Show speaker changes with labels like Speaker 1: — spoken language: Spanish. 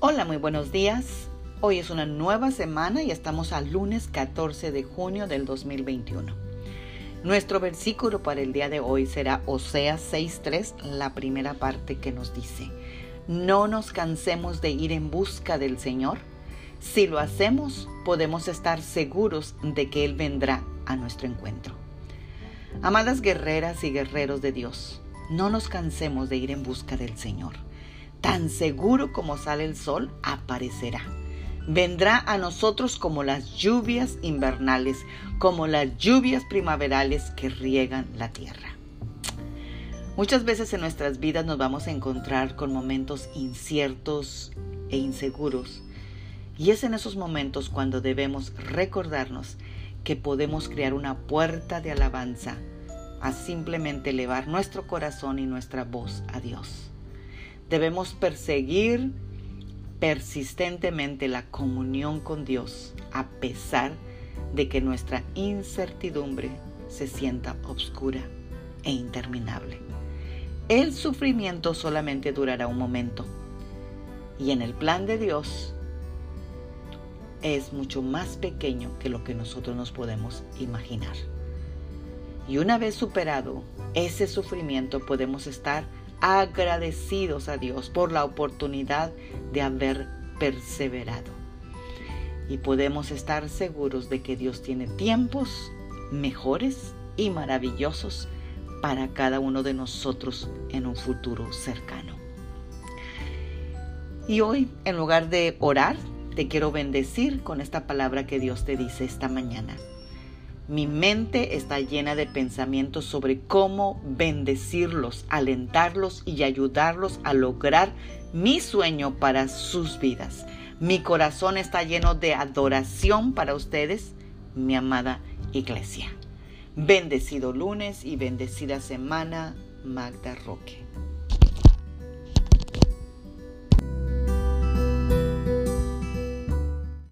Speaker 1: Hola, muy buenos días. Hoy es una nueva semana y estamos al lunes 14 de junio del 2021. Nuestro versículo para el día de hoy será Oseas 6.3, la primera parte que nos dice, no nos cansemos de ir en busca del Señor. Si lo hacemos, podemos estar seguros de que Él vendrá a nuestro encuentro. Amadas guerreras y guerreros de Dios, no nos cansemos de ir en busca del Señor tan seguro como sale el sol, aparecerá. Vendrá a nosotros como las lluvias invernales, como las lluvias primaverales que riegan la tierra. Muchas veces en nuestras vidas nos vamos a encontrar con momentos inciertos e inseguros. Y es en esos momentos cuando debemos recordarnos que podemos crear una puerta de alabanza a simplemente elevar nuestro corazón y nuestra voz a Dios. Debemos perseguir persistentemente la comunión con Dios a pesar de que nuestra incertidumbre se sienta oscura e interminable. El sufrimiento solamente durará un momento y en el plan de Dios es mucho más pequeño que lo que nosotros nos podemos imaginar. Y una vez superado ese sufrimiento podemos estar agradecidos a Dios por la oportunidad de haber perseverado. Y podemos estar seguros de que Dios tiene tiempos mejores y maravillosos para cada uno de nosotros en un futuro cercano. Y hoy, en lugar de orar, te quiero bendecir con esta palabra que Dios te dice esta mañana. Mi mente está llena de pensamientos sobre cómo bendecirlos, alentarlos y ayudarlos a lograr mi sueño para sus vidas. Mi corazón está lleno de adoración para ustedes, mi amada iglesia. Bendecido lunes y bendecida semana, Magda Roque.